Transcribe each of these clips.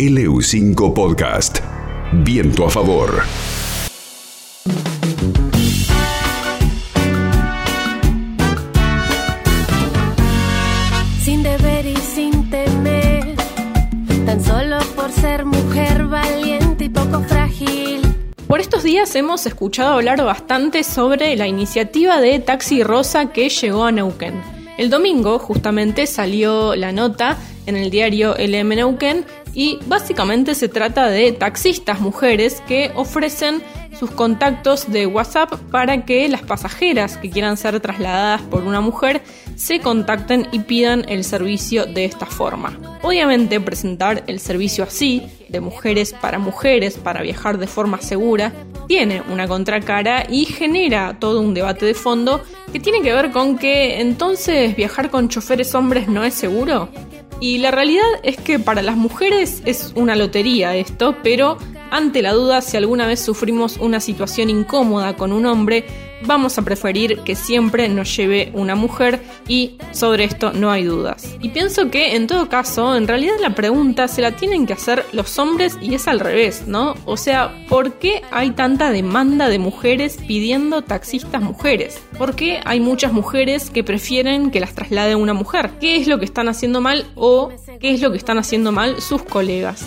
LU5 Podcast. Viento a favor. Sin deber y sin temer, tan solo por ser mujer valiente y poco frágil. Por estos días hemos escuchado hablar bastante sobre la iniciativa de Taxi Rosa que llegó a Neuquén. El domingo justamente salió la nota en el diario LM Neuquén y básicamente se trata de taxistas mujeres que ofrecen sus contactos de WhatsApp para que las pasajeras que quieran ser trasladadas por una mujer se contacten y pidan el servicio de esta forma. Obviamente presentar el servicio así, de mujeres para mujeres, para viajar de forma segura, tiene una contracara y genera todo un debate de fondo que tiene que ver con que entonces viajar con choferes hombres no es seguro. Y la realidad es que para las mujeres es una lotería esto, pero ante la duda si alguna vez sufrimos una situación incómoda con un hombre, vamos a preferir que siempre nos lleve una mujer y sobre esto no hay dudas. Y pienso que en todo caso, en realidad la pregunta se la tienen que hacer los hombres y es al revés, ¿no? O sea, ¿por qué hay tanta demanda de mujeres pidiendo taxistas mujeres? ¿Por qué hay muchas mujeres que prefieren que las traslade una mujer? ¿Qué es lo que están haciendo mal o qué es lo que están haciendo mal sus colegas?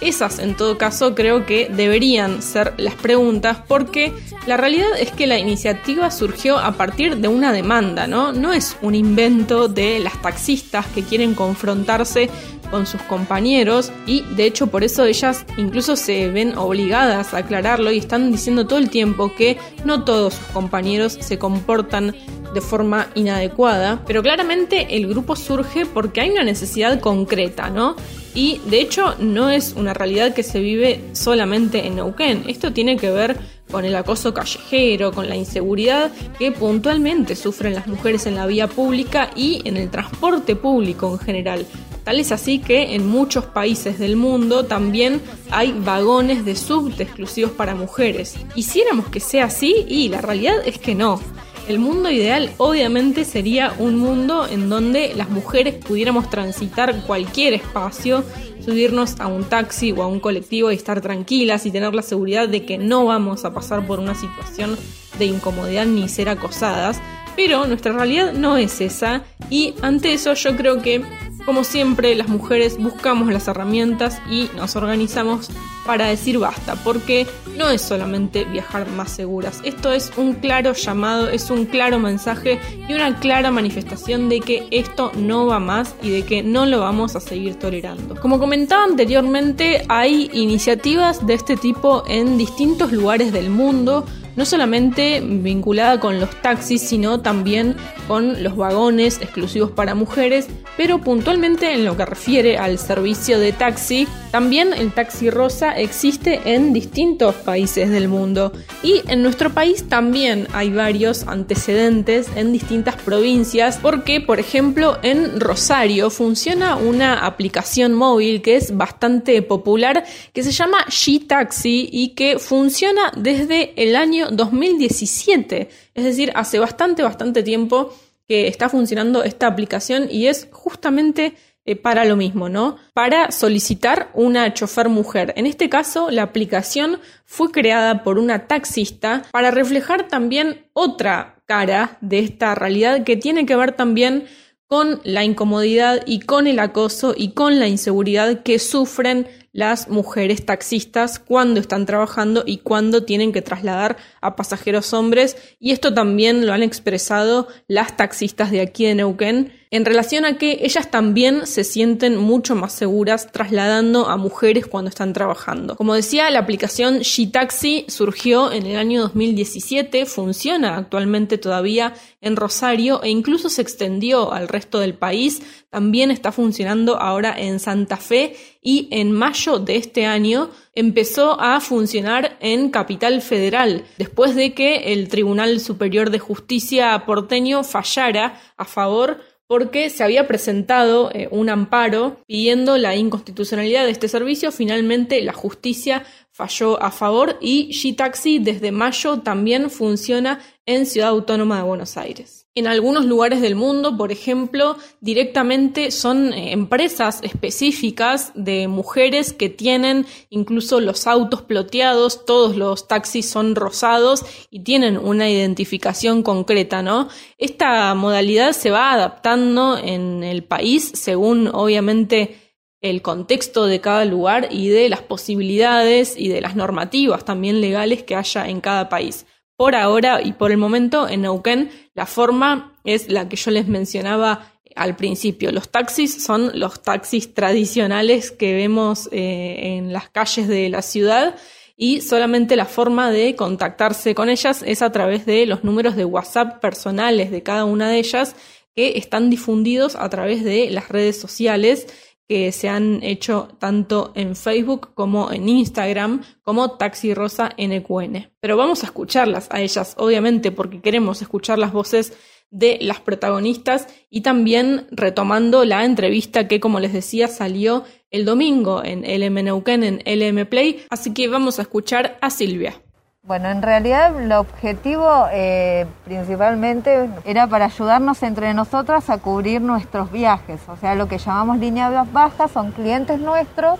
Esas, en todo caso, creo que deberían ser las preguntas porque la realidad es que la iniciativa surgió a partir de una demanda, ¿no? No es un invento de las taxistas que quieren confrontarse con sus compañeros y de hecho por eso ellas incluso se ven obligadas a aclararlo y están diciendo todo el tiempo que no todos sus compañeros se comportan de forma inadecuada, pero claramente el grupo surge porque hay una necesidad concreta, ¿no? Y de hecho no es una realidad que se vive solamente en Neuquén, esto tiene que ver con el acoso callejero, con la inseguridad que puntualmente sufren las mujeres en la vía pública y en el transporte público en general. Tal es así que en muchos países del mundo también hay vagones de subte exclusivos para mujeres. Quisiéramos que sea así y la realidad es que no. El mundo ideal obviamente sería un mundo en donde las mujeres pudiéramos transitar cualquier espacio, subirnos a un taxi o a un colectivo y estar tranquilas y tener la seguridad de que no vamos a pasar por una situación de incomodidad ni ser acosadas. Pero nuestra realidad no es esa y ante eso yo creo que como siempre, las mujeres buscamos las herramientas y nos organizamos para decir basta, porque no es solamente viajar más seguras, esto es un claro llamado, es un claro mensaje y una clara manifestación de que esto no va más y de que no lo vamos a seguir tolerando. Como comentaba anteriormente, hay iniciativas de este tipo en distintos lugares del mundo, no solamente vinculada con los taxis, sino también con los vagones exclusivos para mujeres, pero puntualmente en lo que refiere al servicio de taxi, también el taxi rosa existe en distintos países del mundo. Y en nuestro país también hay varios antecedentes en distintas provincias porque, por ejemplo, en Rosario funciona una aplicación móvil que es bastante popular que se llama G-Taxi y que funciona desde el año 2017, es decir, hace bastante, bastante tiempo que está funcionando esta aplicación y es justamente eh, para lo mismo, ¿no? Para solicitar una chofer mujer. En este caso, la aplicación fue creada por una taxista para reflejar también otra cara de esta realidad que tiene que ver también con la incomodidad y con el acoso y con la inseguridad que sufren las mujeres taxistas cuando están trabajando y cuando tienen que trasladar a pasajeros hombres y esto también lo han expresado las taxistas de aquí de Neuquén en relación a que ellas también se sienten mucho más seguras trasladando a mujeres cuando están trabajando. Como decía, la aplicación G-Taxi surgió en el año 2017, funciona actualmente todavía en Rosario e incluso se extendió al resto del país, también está funcionando ahora en Santa Fe y en mayo de este año empezó a funcionar en Capital Federal, después de que el Tribunal Superior de Justicia porteño fallara a favor porque se había presentado eh, un amparo pidiendo la inconstitucionalidad de este servicio. Finalmente la justicia falló a favor y G-Taxi desde mayo también funciona en Ciudad Autónoma de Buenos Aires. En algunos lugares del mundo, por ejemplo, directamente son eh, empresas específicas de mujeres que tienen incluso los autos ploteados, todos los taxis son rosados y tienen una identificación concreta, ¿no? Esta modalidad se va adaptando en el país según obviamente el contexto de cada lugar y de las posibilidades y de las normativas también legales que haya en cada país. Por ahora y por el momento en Neuquén la forma es la que yo les mencionaba al principio. Los taxis son los taxis tradicionales que vemos eh, en las calles de la ciudad y solamente la forma de contactarse con ellas es a través de los números de WhatsApp personales de cada una de ellas que están difundidos a través de las redes sociales que se han hecho tanto en Facebook como en Instagram como Taxi Rosa NQN. Pero vamos a escucharlas a ellas, obviamente, porque queremos escuchar las voces de las protagonistas y también retomando la entrevista que, como les decía, salió el domingo en LM Neuquén, en LM Play. Así que vamos a escuchar a Silvia. Bueno, en realidad el objetivo eh, principalmente era para ayudarnos entre nosotras a cubrir nuestros viajes, o sea, lo que llamamos líneas bajas son clientes nuestros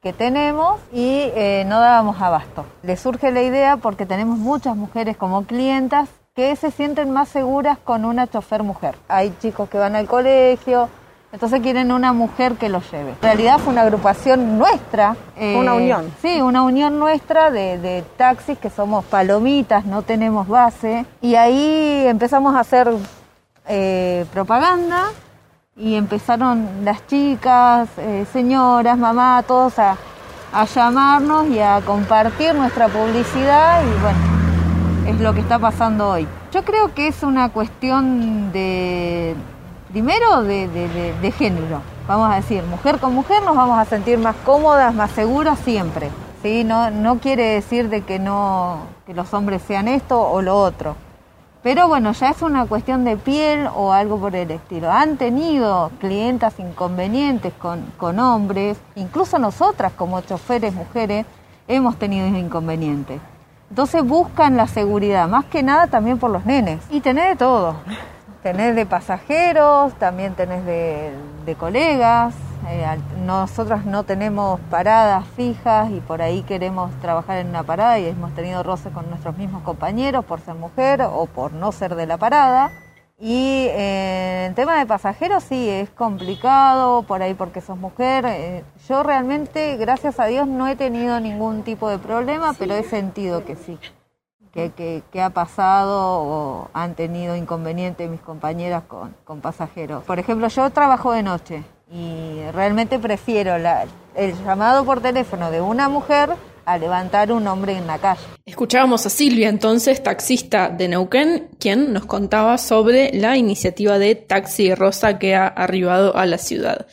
que tenemos y eh, no dábamos abasto. Le surge la idea porque tenemos muchas mujeres como clientas que se sienten más seguras con una chofer mujer. Hay chicos que van al colegio, entonces quieren una mujer que los lleve. En realidad fue una agrupación nuestra. una eh, unión. Sí, una unión nuestra de, taxis que somos palomitas, no tenemos base. Y ahí empezamos a hacer eh, propaganda y empezaron las chicas, eh, señoras, mamá, todos a, a llamarnos y a compartir nuestra publicidad y bueno, es lo que está pasando hoy. Yo creo que es una cuestión de primero de, género, vamos a decir, mujer con mujer nos vamos a sentir más cómodas, más seguras siempre. ¿sí? No, no quiere decir de que, no, que los hombres sean esto o lo otro. Pero bueno, ya es una cuestión de piel o algo por el estilo. Han tenido clientas inconvenientes con, con hombres, incluso nosotras como choferes mujeres hemos tenido inconvenientes. Entonces buscan la seguridad, más que nada también por los nenes. Y tener de todo. Tenés de pasajeros, también tenés de, colegas. Eh, nosotras no tenemos paradas fijas y por ahí queremos trabajar en una parada y hemos tenido roces con nuestros mismos compañeros por ser mujer o por no ser de la parada. Y eh, en tema de pasajeros sí, es complicado por ahí porque sos mujer. Eh, yo realmente, gracias a Dios, no he tenido ningún tipo de problema, pero he sentido que sí que, ha pasado o han tenido inconvenientes mis compañeras con, con, pasajeros. Por ejemplo, yo trabajo de noche y realmente prefiero el llamado por teléfono de una mujer a levantar un hombre en la calle. Escuchábamos a Silvia entonces, taxista de Neuquén, quien nos contaba sobre la iniciativa de Taxi Rosa que ha arribado a la ciudad.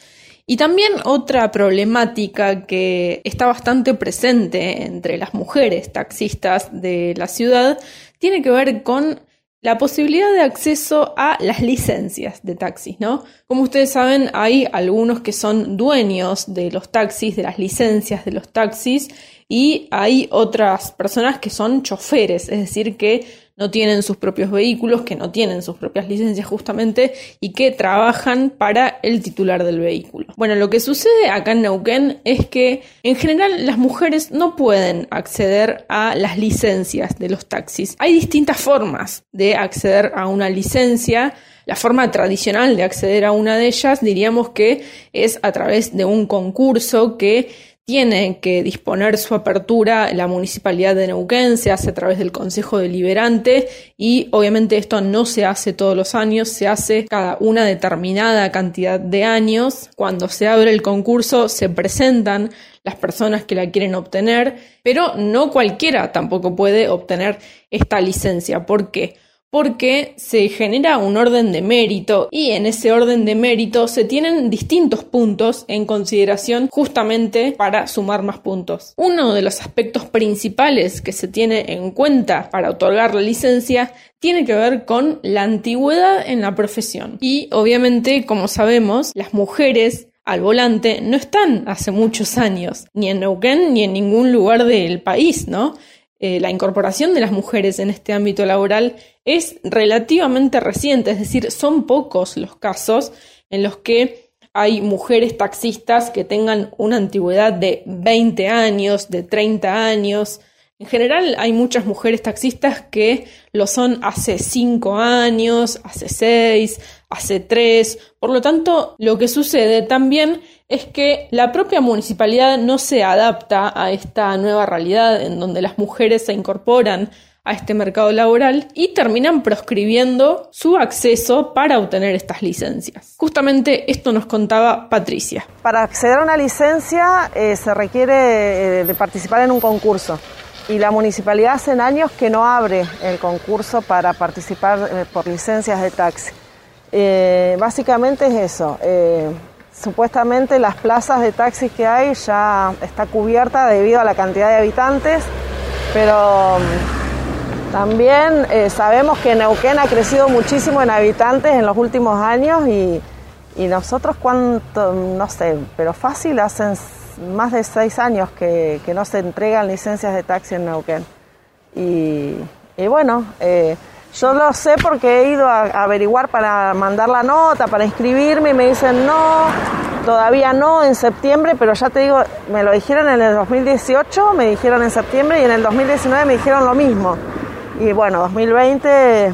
Y también otra problemática que está bastante presente entre las mujeres taxistas de la ciudad tiene que ver con la posibilidad de acceso a las licencias de taxis, ¿no? Como ustedes saben, hay algunos que son dueños de los taxis, de las licencias de los taxis, y hay otras personas que son choferes, es decir, que no tienen sus propios vehículos, que no tienen sus propias licencias justamente y que trabajan para el titular del vehículo. Bueno, lo que sucede acá en Neuquén es que en general las mujeres no pueden acceder a las licencias de los taxis. Hay distintas formas de acceder a una licencia. La forma tradicional de acceder a una de ellas diríamos que es a través de un concurso que tiene que disponer su apertura la municipalidad de Neuquén, se hace a través del Consejo Deliberante y obviamente esto no se hace todos los años, se hace cada una determinada cantidad de años. Cuando se abre el concurso se presentan las personas que la quieren obtener, pero no cualquiera tampoco puede obtener esta licencia. ¿Por qué? Porque se genera un orden de mérito y en ese orden de mérito se tienen distintos puntos en consideración justamente para sumar más puntos. Uno de los aspectos principales que se tiene en cuenta para otorgar la licencia tiene que ver con la antigüedad en la profesión. Y obviamente, como sabemos, las mujeres al volante no están hace muchos años, ni en Neuquén ni en ningún lugar del país, ¿no? Eh, la incorporación de las mujeres en este ámbito laboral es relativamente reciente, es decir, son pocos los casos en los que hay mujeres taxistas que tengan una antigüedad de 20 años, de 30 años. En general hay muchas mujeres taxistas que lo son hace 5 años, hace 6, hace 3. Por lo tanto, lo que sucede también es que la propia municipalidad no se adapta a esta nueva realidad en donde las mujeres se incorporan a este mercado laboral y terminan proscribiendo su acceso para obtener estas licencias. Justamente esto nos contaba Patricia. Para acceder a una licencia eh, se requiere eh, de participar en un concurso y la municipalidad hace años que no abre el concurso para participar eh, por licencias de taxi. básicamente es eso Supuestamente las plazas de taxis que hay ya está cubierta debido a la cantidad de habitantes, pero mm, también eh, sabemos que Neuquén ha crecido muchísimo en habitantes en los últimos años y, nosotros cuánto, no sé, pero fácil hacen más de seis años que, no se entregan licencias de taxi en Neuquén. Y, bueno, eh, yo lo sé porque he ido a averiguar para mandar la nota, para inscribirme y me dicen no, todavía no en septiembre, pero ya te digo, me lo dijeron en el 2018, me dijeron en septiembre y en el 2019 me dijeron lo mismo. Y bueno, 2020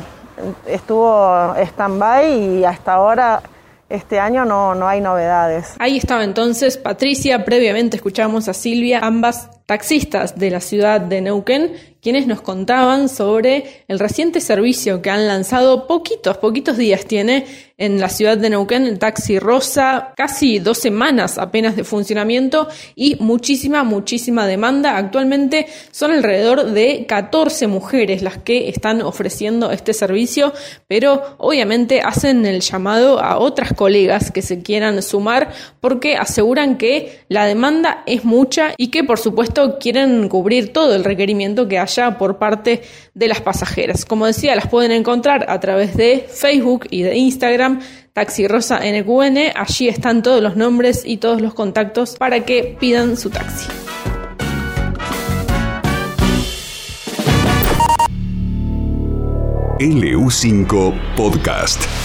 estuvo stand-by y hasta ahora este año no, no hay novedades. Ahí estaba entonces Patricia, previamente escuchamos a Silvia, ambas taxistas de la ciudad de Neuquén, quienes nos contaban sobre el reciente servicio que han lanzado poquitos, poquitos días tiene en la ciudad de Neuquén el taxi rosa, casi dos semanas apenas de funcionamiento y muchísima, muchísima demanda. Actualmente son alrededor de 14 mujeres las que están ofreciendo este servicio, pero obviamente hacen el llamado a otras colegas que se quieran sumar porque aseguran que la demanda es mucha y que por supuesto quieren cubrir todo el requerimiento que por parte de las pasajeras. Como decía, las pueden encontrar a través de Facebook y de Instagram, Taxi Rosa NQN. Allí están todos los nombres y todos los contactos para que pidan su taxi. LU5 Podcast.